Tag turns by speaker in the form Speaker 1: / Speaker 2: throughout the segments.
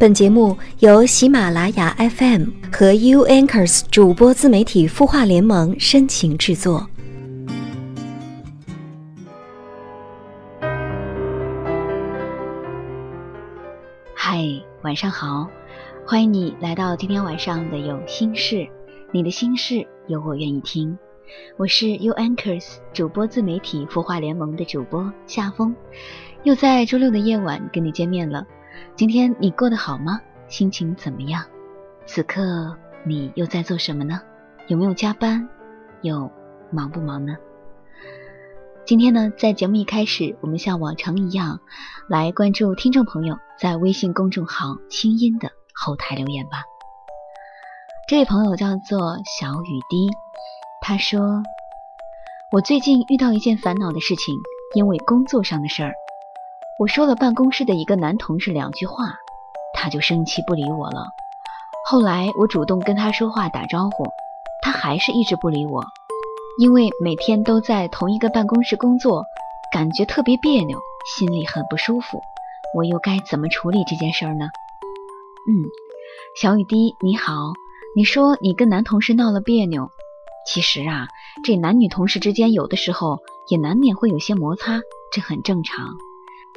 Speaker 1: 本节目由喜马拉雅 FM 和 U Anchors 主播自媒体孵化联盟深情制作。
Speaker 2: 嗨，晚上好，欢迎你来到今天晚上的有心事，你的心事有我愿意听。我是 U Anchors 主播自媒体孵化联盟的主播夏风，又在周六的夜晚跟你见面了。今天你过得好吗？心情怎么样？此刻你又在做什么呢？有没有加班？又忙不忙呢？今天呢，在节目一开始，我们像往常一样来关注听众朋友在微信公众号“清音”的后台留言吧。这位朋友叫做小雨滴，他说：“我最近遇到一件烦恼的事情，因为工作上的事儿。”我说了办公室的一个男同事两句话，他就生气不理我了。后来我主动跟他说话打招呼，他还是一直不理我。因为每天都在同一个办公室工作，感觉特别别扭，心里很不舒服。我又该怎么处理这件事儿呢？嗯，小雨滴你好，你说你跟男同事闹了别扭，其实啊，这男女同事之间有的时候也难免会有些摩擦，这很正常。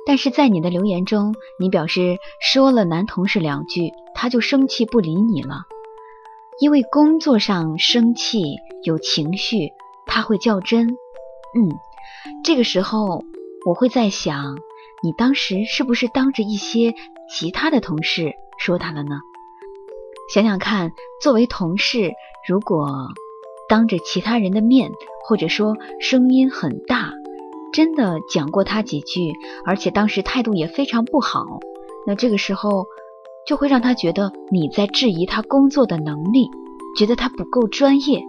Speaker 2: 但是在你的留言中，你表示说了男同事两句，他就生气不理你了。因为工作上生气有情绪，他会较真。嗯，这个时候我会在想，你当时是不是当着一些其他的同事说他了呢？想想看，作为同事，如果当着其他人的面，或者说声音很大。真的讲过他几句，而且当时态度也非常不好，那这个时候就会让他觉得你在质疑他工作的能力，觉得他不够专业。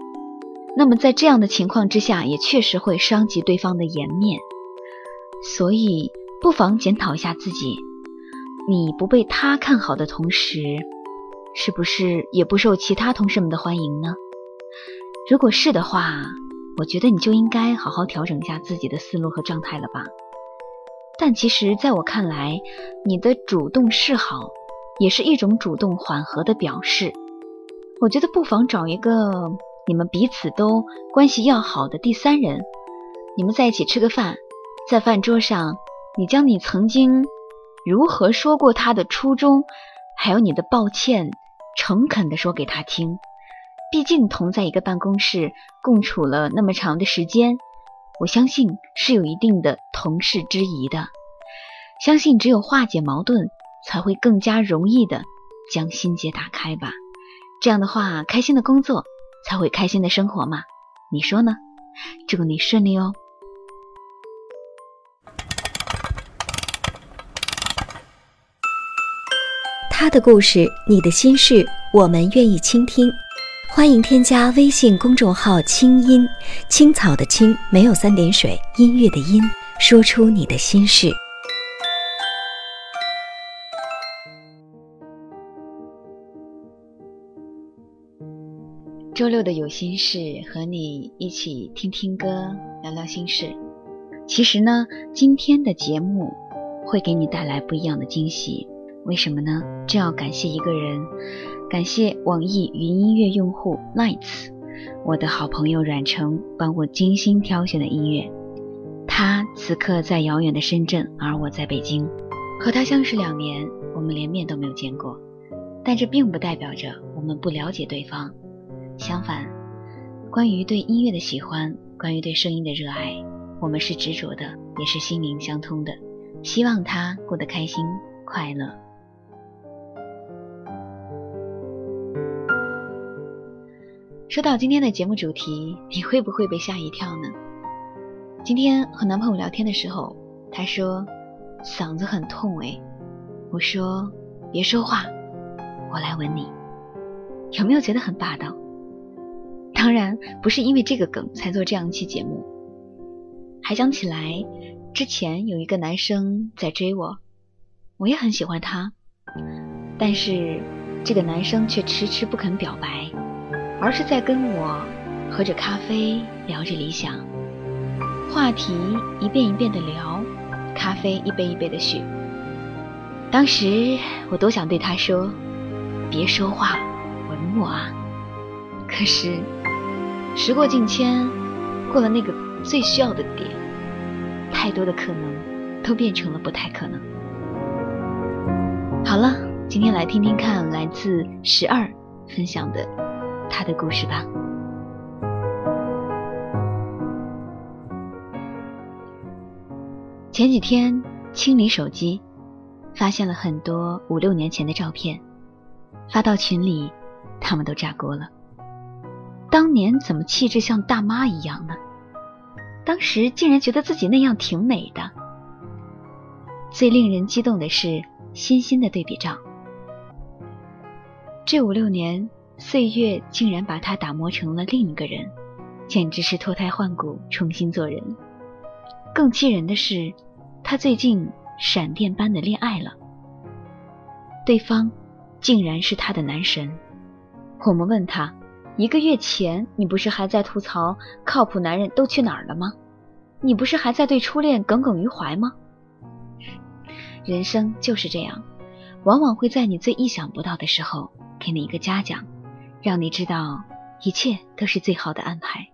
Speaker 2: 那么在这样的情况之下，也确实会伤及对方的颜面。所以不妨检讨一下自己，你不被他看好的同时，是不是也不受其他同事们的欢迎呢？如果是的话。我觉得你就应该好好调整一下自己的思路和状态了吧。但其实，在我看来，你的主动示好也是一种主动缓和的表示。我觉得不妨找一个你们彼此都关系要好的第三人，你们在一起吃个饭，在饭桌上，你将你曾经如何说过他的初衷，还有你的抱歉，诚恳地说给他听。毕竟同在一个办公室共处了那么长的时间，我相信是有一定的同事之谊的。相信只有化解矛盾，才会更加容易的将心结打开吧。这样的话，开心的工作才会开心的生活嘛？你说呢？祝你顺利哦。
Speaker 1: 他的故事，你的心事，我们愿意倾听。欢迎添加微信公众号“清音青草”的青没有三点水，音乐的音，说出你的心事。
Speaker 2: 周六的有心事，和你一起听听歌，聊聊心事。其实呢，今天的节目会给你带来不一样的惊喜。为什么呢？这要感谢一个人。感谢网易云音乐用户 Lights，我的好朋友阮成帮我精心挑选的音乐。他此刻在遥远的深圳，而我在北京，和他相识两年，我们连面都没有见过，但这并不代表着我们不了解对方。相反，关于对音乐的喜欢，关于对声音的热爱，我们是执着的，也是心灵相通的。希望他过得开心快乐。说到今天的节目主题，你会不会被吓一跳呢？今天和男朋友聊天的时候，他说嗓子很痛哎，我说别说话，我来吻你，有没有觉得很霸道？当然不是因为这个梗才做这样一期节目，还想起来之前有一个男生在追我，我也很喜欢他，但是这个男生却迟迟不肯表白。而是在跟我喝着咖啡，聊着理想，话题一遍一遍的聊，咖啡一杯一杯的续。当时我多想对他说：“别说话，吻我啊！”可是时过境迁，过了那个最需要的点，太多的可能都变成了不太可能。好了，今天来听听看来自十二分享的他的故事吧。前几天清理手机。发现了很多五六年前的照片，发到群里，他们都炸锅了。当年怎么气质像大妈一样呢？当时竟然觉得自己那样挺美的。最令人激动的是欣欣的对比照，这五六年岁月竟然把他打磨成了另一个人，简直是脱胎换骨，重新做人。更气人的是，他最近。闪电般的恋爱了，对方竟然是他的男神。我们问他，一个月前你不是还在吐槽靠谱男人都去哪儿了吗？你不是还在对初恋耿耿于怀吗？人生就是这样，往往会在你最意想不到的时候给你一个嘉奖，让你知道一切都是最好的安排。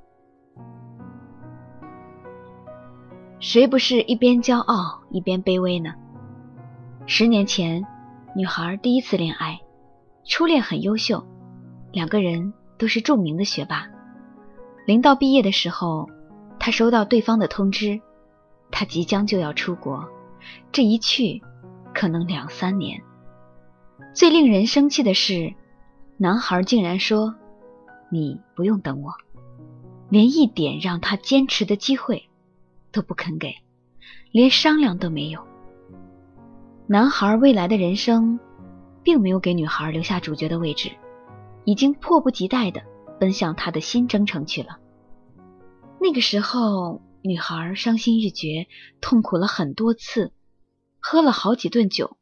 Speaker 2: 谁不是一边骄傲一边卑微呢？十年前，女孩第一次恋爱，初恋很优秀，两个人都是著名的学霸。临到毕业的时候，她收到对方的通知，他即将就要出国，这一去可能两三年。最令人生气的是，男孩竟然说：“你不用等我，连一点让他坚持的机会。”都不肯给，连商量都没有。男孩未来的人生，并没有给女孩留下主角的位置，已经迫不及待的奔向他的新征程去了。那个时候，女孩伤心欲绝，痛苦了很多次，喝了好几顿酒，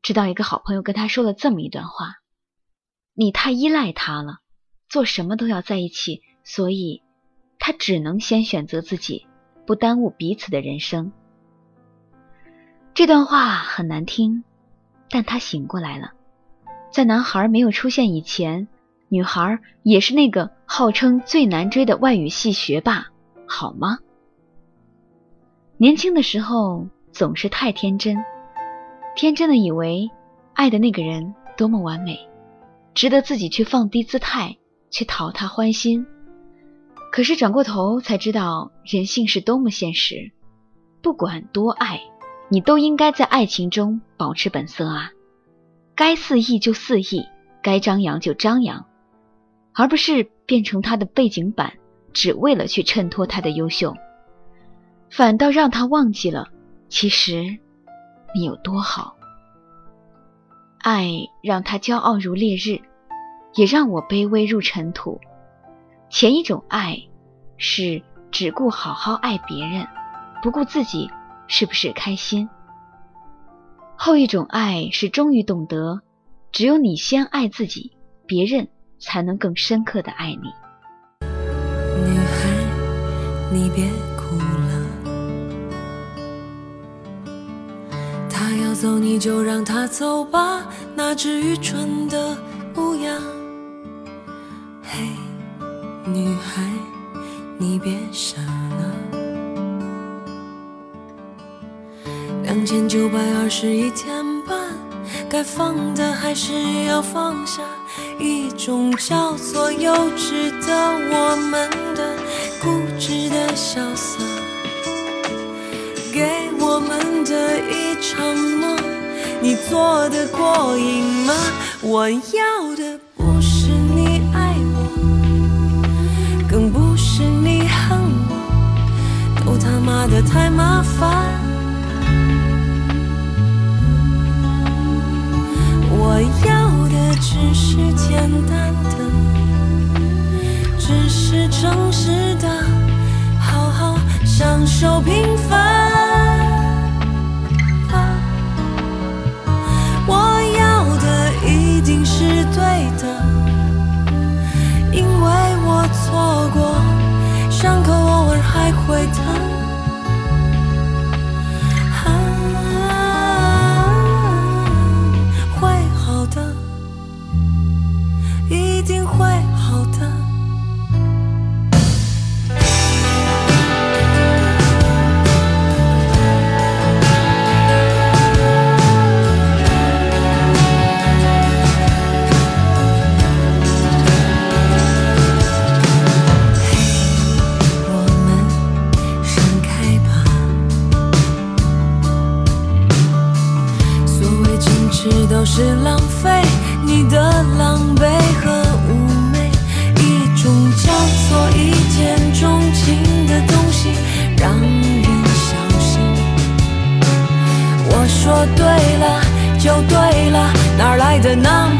Speaker 2: 直到一个好朋友跟她说了这么一段话：“你太依赖他了，做什么都要在一起，所以他只能先选择自己。”不耽误彼此的人生。这段话很难听，但他醒过来了。在男孩没有出现以前，女孩也是那个号称最难追的外语系学霸，好吗？年轻的时候总是太天真，天真的以为爱的那个人多么完美，值得自己去放低姿态去讨他欢心。可是转过头才知道，人性是多么现实。不管多爱，你都应该在爱情中保持本色啊！该肆意就肆意，该张扬就张扬，而不是变成他的背景板，只为了去衬托他的优秀，反倒让他忘记了，其实你有多好。爱让他骄傲如烈日，也让我卑微如尘土。前一种爱，是只顾好好爱别人，不顾自己是不是开心；后一种爱是终于懂得，只有你先爱自己，别人才能更深刻的爱你。
Speaker 3: 女孩，你别要走你就让他走吧，那只愚蠢的乌鸦。嘿女孩，你别傻了。两千九百二十一天半，该放的还是要放下。一种叫做幼稚的我们的固执的潇洒，给我们的一场梦，你做的过瘾吗？我要的不是你爱我，更不是你恨我，都他。妈的，太麻烦！我要的只是简单的，只是诚实的，好好享受平凡。对的，因为我错过，伤口偶尔还会疼。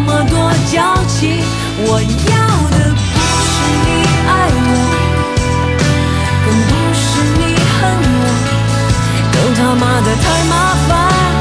Speaker 3: 么多娇气？我要的不是你爱我，更不是你恨我，更他妈的太麻烦。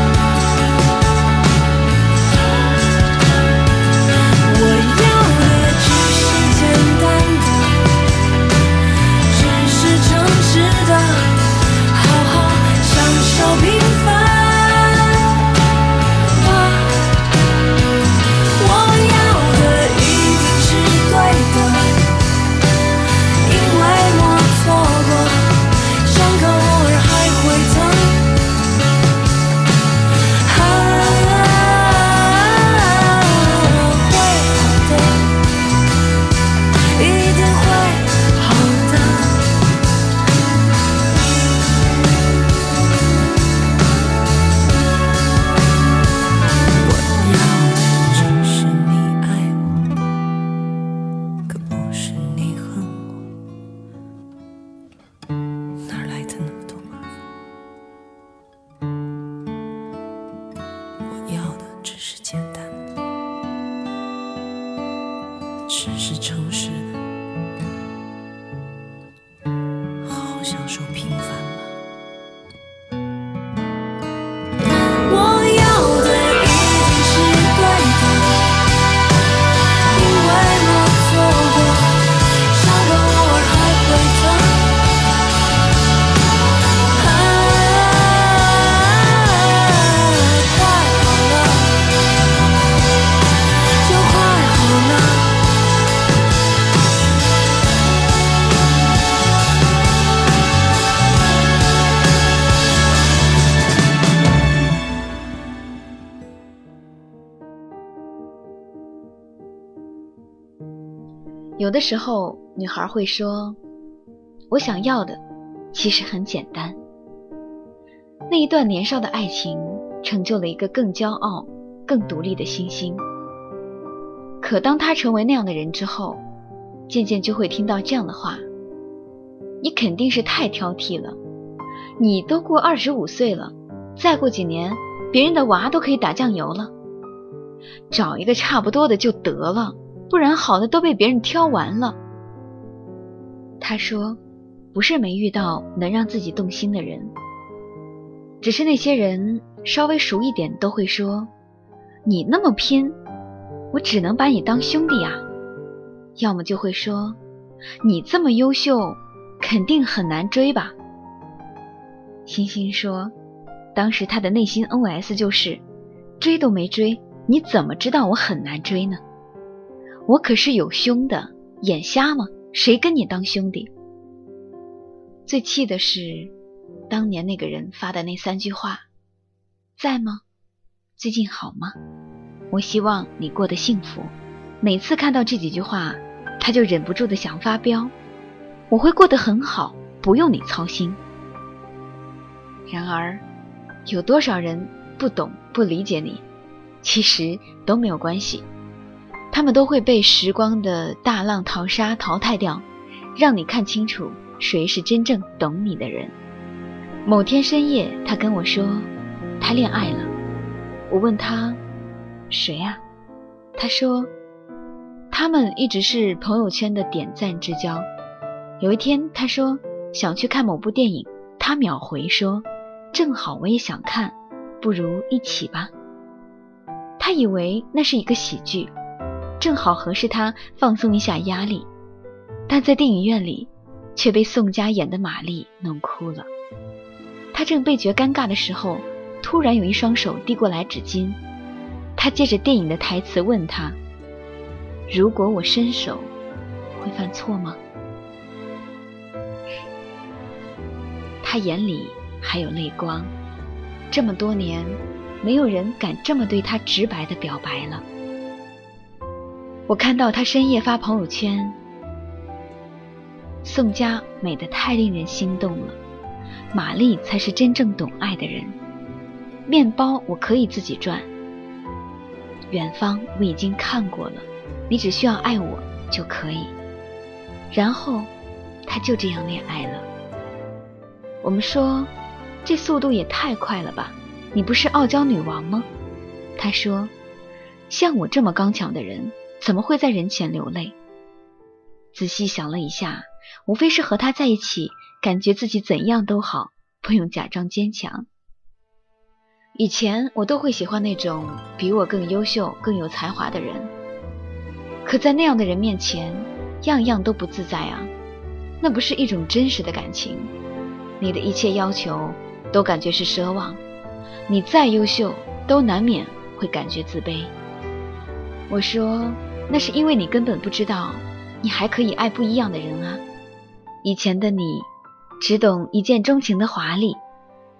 Speaker 3: 享受平凡。
Speaker 2: 有的时候，女孩会说：“我想要的其实很简单。”那一段年少的爱情，成就了一个更骄傲、更独立的星星。可当他成为那样的人之后，渐渐就会听到这样的话：“你肯定是太挑剔了，你都过二十五岁了，再过几年，别人的娃都可以打酱油了，找一个差不多的就得了。”不然好的都被别人挑完了。他说：“不是没遇到能让自己动心的人，只是那些人稍微熟一点都会说，你那么拼，我只能把你当兄弟啊。要么就会说，你这么优秀，肯定很难追吧。”星星说：“当时他的内心 OS 就是，追都没追，你怎么知道我很难追呢？”我可是有胸的，眼瞎吗？谁跟你当兄弟？最气的是，当年那个人发的那三句话，在吗？最近好吗？我希望你过得幸福。每次看到这几句话，他就忍不住的想发飙。我会过得很好，不用你操心。然而，有多少人不懂、不理解你？其实都没有关系。他们都会被时光的大浪淘沙淘汰掉，让你看清楚谁是真正懂你的人。某天深夜，他跟我说，他恋爱了。我问他，谁啊？他说，他们一直是朋友圈的点赞之交。有一天，他说想去看某部电影，他秒回说，正好我也想看，不如一起吧。他以为那是一个喜剧。正好合适他放松一下压力，但在电影院里却被宋佳演的玛丽弄哭了。他正倍觉尴尬的时候，突然有一双手递过来纸巾。他借着电影的台词问他：“如果我伸手，会犯错吗？”他眼里还有泪光。这么多年，没有人敢这么对他直白的表白了。我看到他深夜发朋友圈，宋佳美得太令人心动了，玛丽才是真正懂爱的人。面包我可以自己赚，远方我已经看过了，你只需要爱我就可以。然后，他就这样恋爱了。我们说，这速度也太快了吧？你不是傲娇女王吗？他说，像我这么刚强的人，怎么会在人前流泪？仔细想了一下，无非是和他在一起，感觉自己怎样都好，不用假装坚强。以前我都会喜欢那种比我更优秀、更有才华的人，可在那样的人面前，样样都不自在啊！那不是一种真实的感情，你的一切要求都感觉是奢望，你再优秀都难免会感觉自卑。我说，那是因为你根本不知道，你还可以爱不一样的人啊！以前的你，只懂一见钟情的华丽。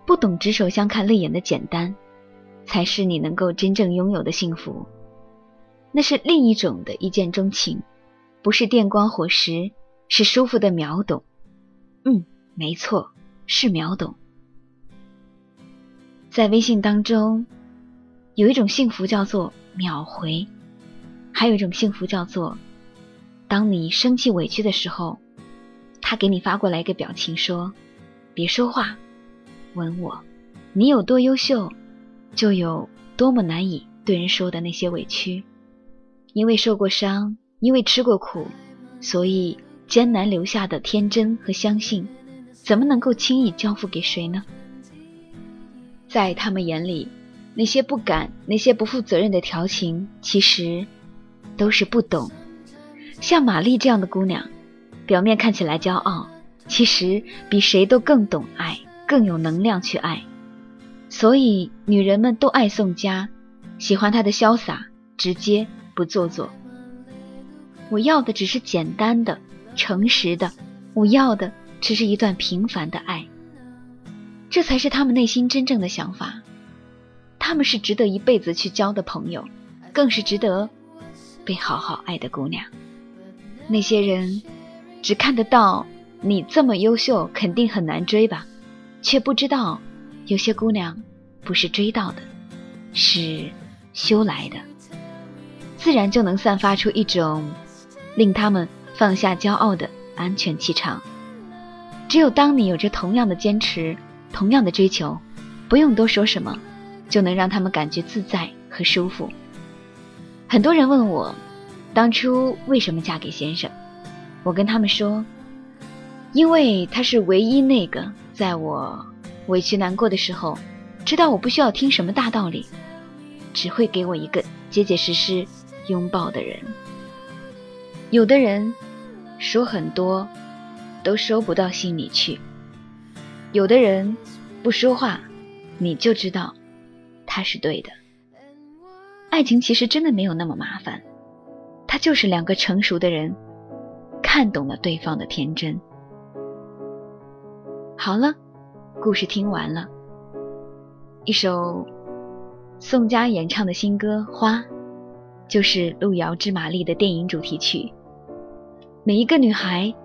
Speaker 2: 不懂执手相看泪眼的简单，才是你能够真正拥有的幸福。那是另一种的一见钟情，不是电光火石，是舒服的秒懂。嗯，没错，是秒懂。在微信当中，有一种幸福叫做秒回，还有一种幸福叫做，当你生气委屈的时候，他给你发过来一个表情，说：“别说话。”吻我，你有多优秀，就有多么难以对人说的那些委屈。因为受过伤，因为吃过苦，所以艰难留下的天真和相信，怎么能够轻易交付给谁呢？在他们眼里，那些不敢、那些不负责任的调情，其实都是不懂。像玛丽这样的姑娘，表面看起来骄傲，其实比谁都更懂爱。更有能量去爱，所以女人们都爱宋佳，喜欢她的潇洒、直接、不做作。我要的只是简单的、诚实的，我要的只是一段平凡的爱，这才是他们内心真正的想法。他们是值得一辈子去交的朋友，更是值得被好好爱的姑娘。那些人只看得到你这么优秀，肯定很难追吧？却不知道，有些姑娘不是追到的，是修来的，自然就能散发出一种令他们放下骄傲的安全气场。只有当你有着同样的坚持、同样的追求，不用多说什么，就能让他们感觉自在和舒服。很多人问我，当初为什么嫁给先生？我跟他们说，因为他是唯一那个。在我委屈难过的时候，知道我不需要听什么大道理，只会给我一个结结实实拥抱的人。有的人说很多，都收不到心里去；有的人不说话，你就知道他是对的。爱情其实真的没有那么麻烦，它就是两个成熟的人看懂了对方的天真。好了，故事听完了。一首宋佳演唱的新歌《花》，就是《路遥知马力》的电影主题曲。每一个女孩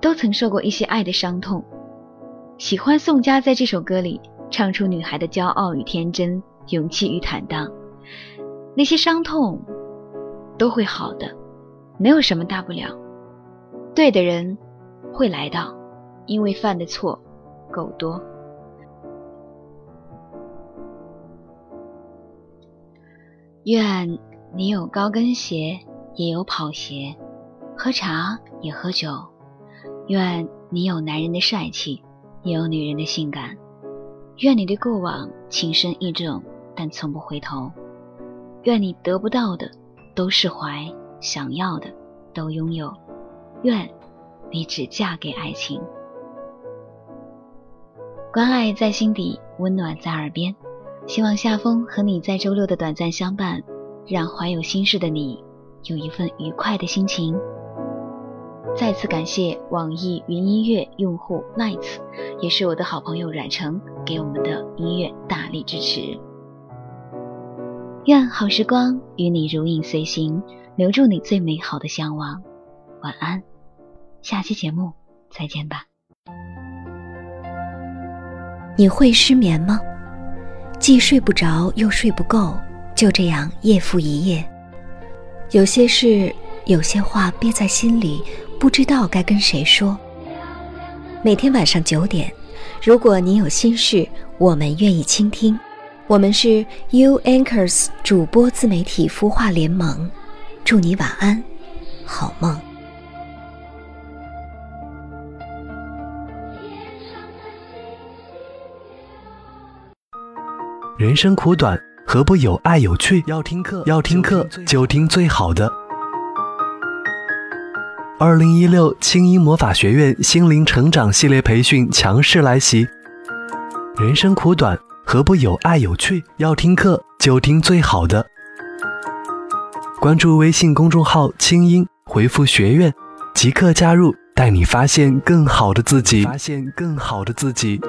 Speaker 2: 都曾受过一些爱的伤痛，喜欢宋佳在这首歌里唱出女孩的骄傲与天真、勇气与坦荡。那些伤痛都会好的，没有什么大不了。对的人会来到，因为犯的错。够多。愿你有高跟鞋，也有跑鞋；喝茶也喝酒。愿你有男人的帅气，也有女人的性感。愿你对过往情深意重，但从不回头。愿你得不到的都释怀，想要的都拥有。愿你只嫁给爱情。关爱在心底，温暖在耳边。希望夏风和你在周六的短暂相伴，让怀有心事的你有一份愉快的心情。再次感谢网易云音乐用户 Lights，也是我的好朋友阮成给我们的音乐大力支持。愿好时光与你如影随形，留住你最美好的向往。晚安，下期节目再见吧。
Speaker 1: 你会失眠吗？既睡不着又睡不够，就这样夜复一夜。有些事，有些话憋在心里，不知道该跟谁说。每天晚上九点，如果你有心事，我们愿意倾听。我们是 U Anchors 主播自媒体孵化联盟，祝你晚安，好梦。
Speaker 4: 人生苦短，何不有爱有趣？要听课，要听课就听最好的。二零一六青音魔法学院心灵成长系列培训强势来袭。人生苦短，何不有爱有趣？要听课就听最好的。关注微信公众号“清音”，回复“学院”，即刻加入，带你发现更好的自己。发现更好的自己。